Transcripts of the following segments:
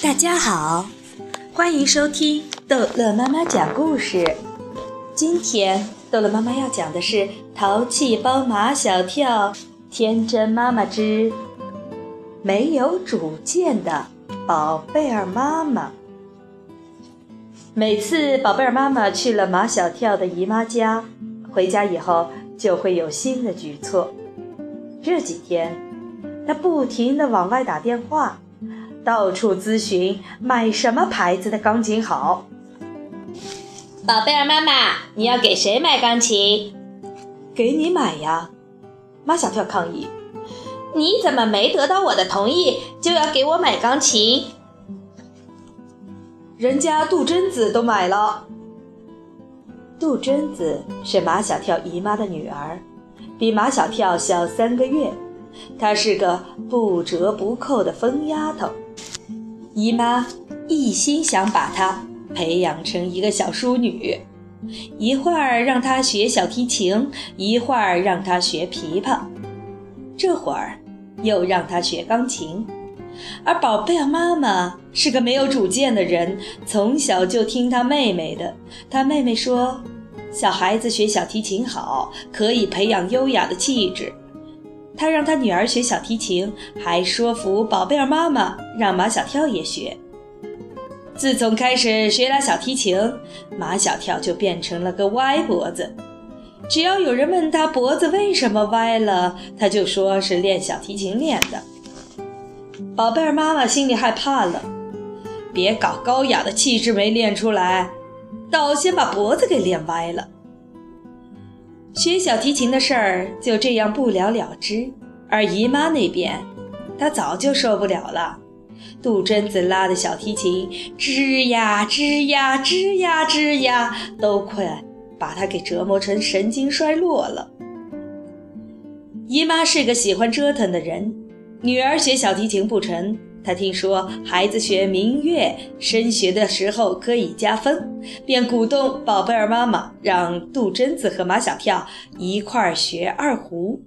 大家好，欢迎收听逗乐妈妈讲故事。今天逗乐妈妈要讲的是《淘气包马小跳》，天真妈妈之没有主见的宝贝儿妈妈。每次宝贝儿妈妈去了马小跳的姨妈家，回家以后就会有新的举措。这几天，她不停地往外打电话。到处咨询买什么牌子的钢琴好。宝贝儿妈妈，你要给谁买钢琴？给你买呀！马小跳抗议：“你怎么没得到我的同意就要给我买钢琴？人家杜真子都买了。”杜真子是马小跳姨妈的女儿，比马小跳小三个月，她是个不折不扣的疯丫头。姨妈一心想把她培养成一个小淑女，一会儿让她学小提琴，一会儿让她学琵琶，这会儿又让她学钢琴。而宝贝儿妈妈是个没有主见的人，从小就听她妹妹的。她妹妹说，小孩子学小提琴好，可以培养优雅的气质。他让他女儿学小提琴，还说服宝贝儿妈妈让马小跳也学。自从开始学拉小提琴，马小跳就变成了个歪脖子。只要有人问他脖子为什么歪了，他就说是练小提琴练的。宝贝儿妈妈心里害怕了，别搞高雅的气质没练出来，倒先把脖子给练歪了。学小提琴的事儿就这样不了了之，而姨妈那边，她早就受不了了。杜真子拉的小提琴吱呀吱呀吱呀吱呀，都快把她给折磨成神经衰弱了。姨妈是个喜欢折腾的人，女儿学小提琴不成。他听说孩子学民乐升学的时候可以加分，便鼓动宝贝儿妈妈让杜真子和马小跳一块儿学二胡。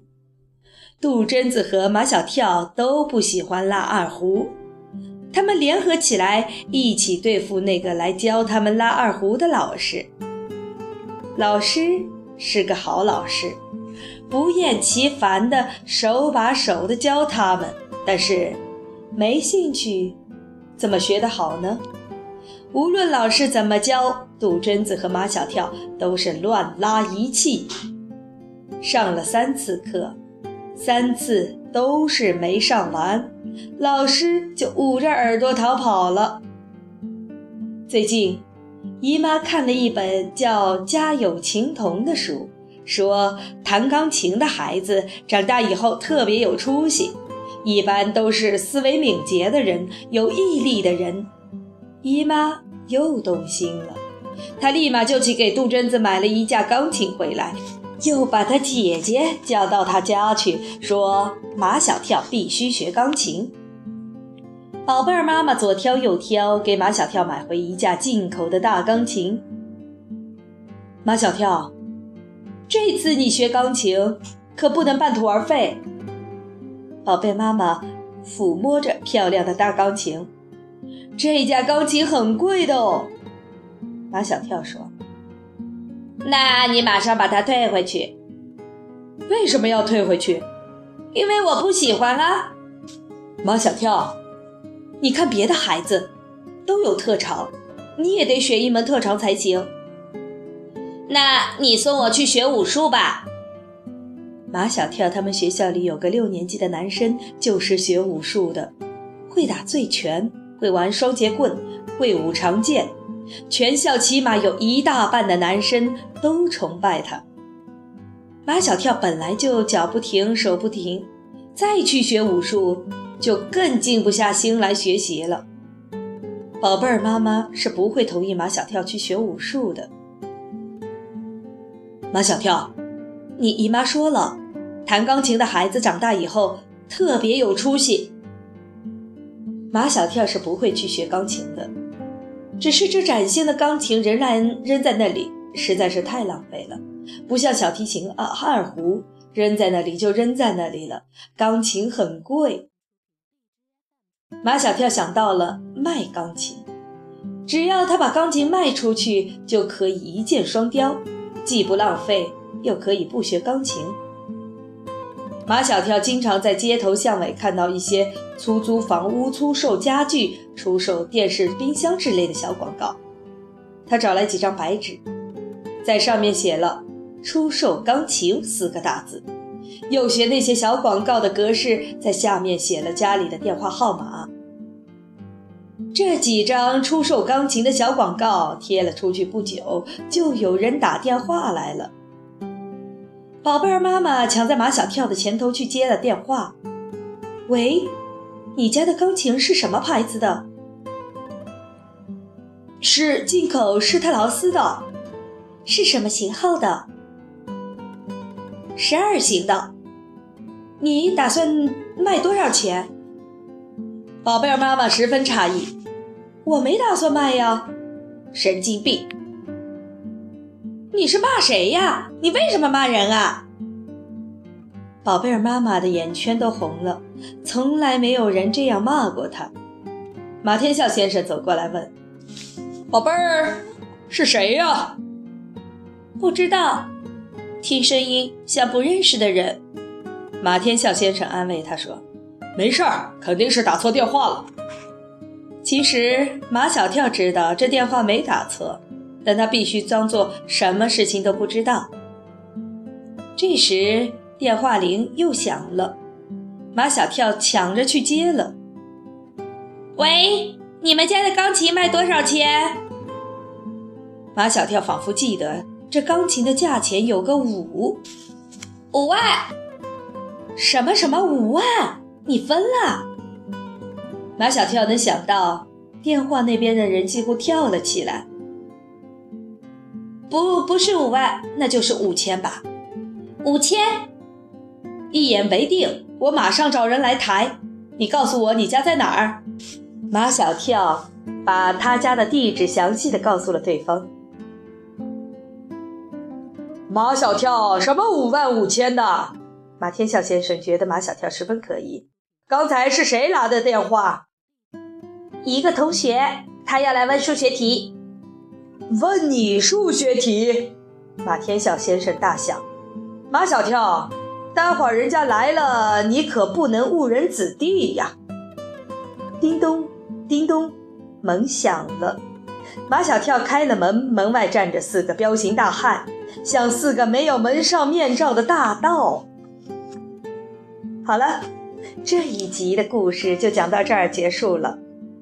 杜真子和马小跳都不喜欢拉二胡，他们联合起来一起对付那个来教他们拉二胡的老师。老师是个好老师，不厌其烦的手把手的教他们，但是。没兴趣，怎么学得好呢？无论老师怎么教，杜真子和马小跳都是乱拉一气。上了三次课，三次都是没上完，老师就捂着耳朵逃跑了。最近，姨妈看了一本叫《家有琴童》的书，说弹钢琴的孩子长大以后特别有出息。一般都是思维敏捷的人，有毅力的人。姨妈又动心了，她立马就去给杜真子买了一架钢琴回来，又把她姐姐叫到她家去，说马小跳必须学钢琴。宝贝儿妈妈左挑右挑，给马小跳买回一架进口的大钢琴。马小跳，这次你学钢琴可不能半途而废。宝贝妈妈抚摸着漂亮的大钢琴，这架钢琴很贵的哦。马小跳说：“那你马上把它退回去。”为什么要退回去？因为我不喜欢啊。马小跳，你看别的孩子都有特长，你也得学一门特长才行。那你送我去学武术吧。马小跳他们学校里有个六年级的男生，就是学武术的，会打醉拳，会玩双截棍，会舞长剑，全校起码有一大半的男生都崇拜他。马小跳本来就脚不停，手不停，再去学武术就更静不下心来学习了。宝贝儿妈妈是不会同意马小跳去学武术的。马小跳，你姨妈说了。弹钢琴的孩子长大以后特别有出息。马小跳是不会去学钢琴的，只是这崭新的钢琴仍然扔在那里，实在是太浪费了。不像小提琴啊、二胡，扔在那里就扔在那里了。钢琴很贵。马小跳想到了卖钢琴，只要他把钢琴卖出去，就可以一箭双雕，既不浪费，又可以不学钢琴。马小跳经常在街头巷尾看到一些出租房屋、出售家具、出售电视、冰箱之类的小广告。他找来几张白纸，在上面写了“出售钢琴”四个大字，又学那些小广告的格式，在下面写了家里的电话号码。这几张出售钢琴的小广告贴了出去不久，就有人打电话来了。宝贝儿妈妈抢在马小跳的前头去接了电话。喂，你家的钢琴是什么牌子的？是进口施特劳斯的。是什么型号的？十二型的。你打算卖多少钱？宝贝儿妈妈十分诧异。我没打算卖呀，神经病。你是骂谁呀？你为什么骂人啊？宝贝儿妈妈的眼圈都红了，从来没有人这样骂过她。马天笑先生走过来问：“宝贝儿，是谁呀？”不知道，听声音像不认识的人。马天笑先生安慰他说：“没事儿，肯定是打错电话了。”其实马小跳知道这电话没打错。但他必须装作什么事情都不知道。这时电话铃又响了，马小跳抢着去接了。喂，你们家的钢琴卖多少钱？马小跳仿佛记得这钢琴的价钱有个五，五万。什么什么五万？你疯了！马小跳能想到，电话那边的人几乎跳了起来。不，不是五万，那就是五千吧。五千，一言为定。我马上找人来抬。你告诉我你家在哪儿？马小跳把他家的地址详细的告诉了对方。马小跳，什么五万五千的？马天笑先生觉得马小跳十分可疑。刚才是谁拿的电话？一个同学，他要来问数学题。问你数学题，马天笑先生大笑。马小跳，待会儿人家来了，你可不能误人子弟呀！叮咚，叮咚，门响了。马小跳开了门，门外站着四个彪形大汉，像四个没有门上面罩的大盗。好了，这一集的故事就讲到这儿结束了。